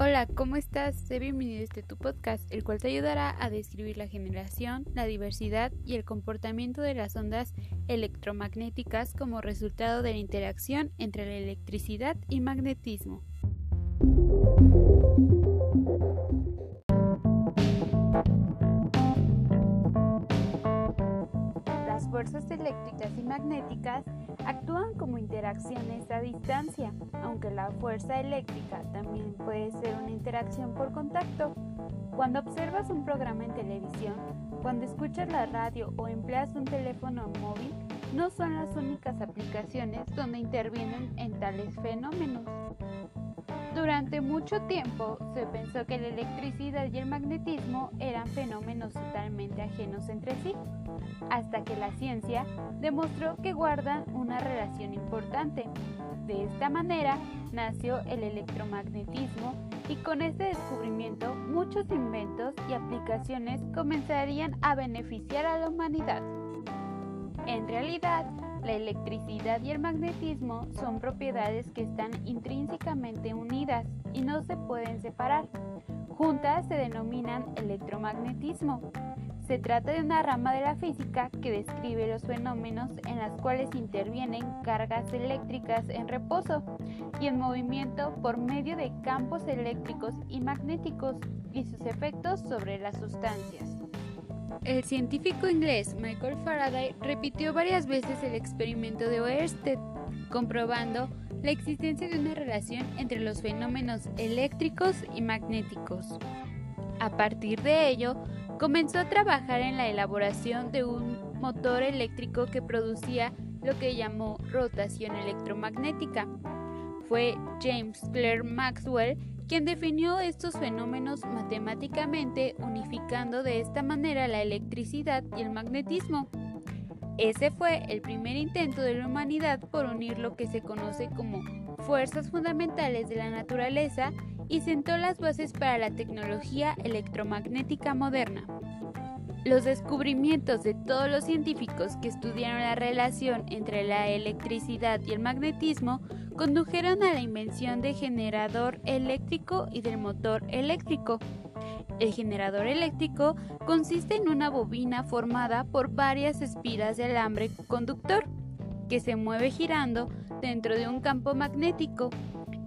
Hola, ¿cómo estás? Sé bienvenido a este tu podcast, el cual te ayudará a describir la generación, la diversidad y el comportamiento de las ondas electromagnéticas como resultado de la interacción entre la electricidad y magnetismo. Fuerzas eléctricas y magnéticas actúan como interacciones a distancia, aunque la fuerza eléctrica también puede ser una interacción por contacto. Cuando observas un programa en televisión, cuando escuchas la radio o empleas un teléfono móvil, no son las únicas aplicaciones donde intervienen en tales fenómenos. Durante mucho tiempo se pensó que la electricidad y el magnetismo eran fenómenos totalmente ajenos entre sí, hasta que la ciencia demostró que guardan una relación importante. De esta manera nació el electromagnetismo y con este descubrimiento muchos inventos y aplicaciones comenzarían a beneficiar a la humanidad. En realidad, la electricidad y el magnetismo son propiedades que están intrínsecamente unidas y no se pueden separar. Juntas se denominan electromagnetismo. Se trata de una rama de la física que describe los fenómenos en los cuales intervienen cargas eléctricas en reposo y en movimiento por medio de campos eléctricos y magnéticos y sus efectos sobre las sustancias. El científico inglés Michael Faraday repitió varias veces el experimento de Oersted, comprobando la existencia de una relación entre los fenómenos eléctricos y magnéticos. A partir de ello, comenzó a trabajar en la elaboración de un motor eléctrico que producía lo que llamó rotación electromagnética. Fue James Clerk Maxwell quien definió estos fenómenos matemáticamente unificando de esta manera la electricidad y el magnetismo. Ese fue el primer intento de la humanidad por unir lo que se conoce como fuerzas fundamentales de la naturaleza y sentó las bases para la tecnología electromagnética moderna. Los descubrimientos de todos los científicos que estudiaron la relación entre la electricidad y el magnetismo condujeron a la invención del generador eléctrico y del motor eléctrico. El generador eléctrico consiste en una bobina formada por varias espiras de alambre conductor que se mueve girando dentro de un campo magnético.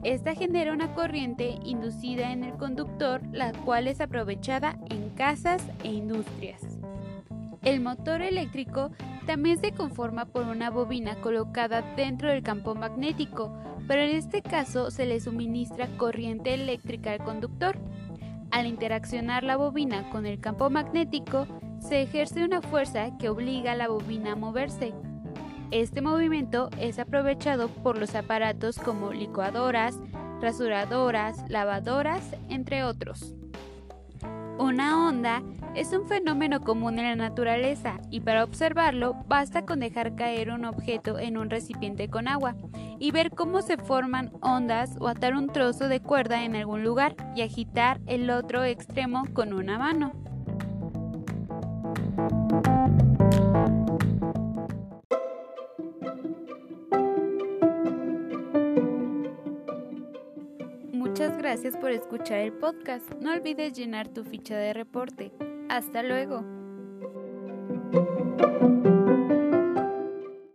Esta genera una corriente inducida en el conductor, la cual es aprovechada en casas e industrias. El motor eléctrico también se conforma por una bobina colocada dentro del campo magnético, pero en este caso se le suministra corriente eléctrica al conductor. Al interaccionar la bobina con el campo magnético, se ejerce una fuerza que obliga a la bobina a moverse. Este movimiento es aprovechado por los aparatos como licuadoras, rasuradoras, lavadoras, entre otros. Una onda es un fenómeno común en la naturaleza y para observarlo basta con dejar caer un objeto en un recipiente con agua y ver cómo se forman ondas o atar un trozo de cuerda en algún lugar y agitar el otro extremo con una mano. Gracias por escuchar el podcast. No olvides llenar tu ficha de reporte. Hasta luego.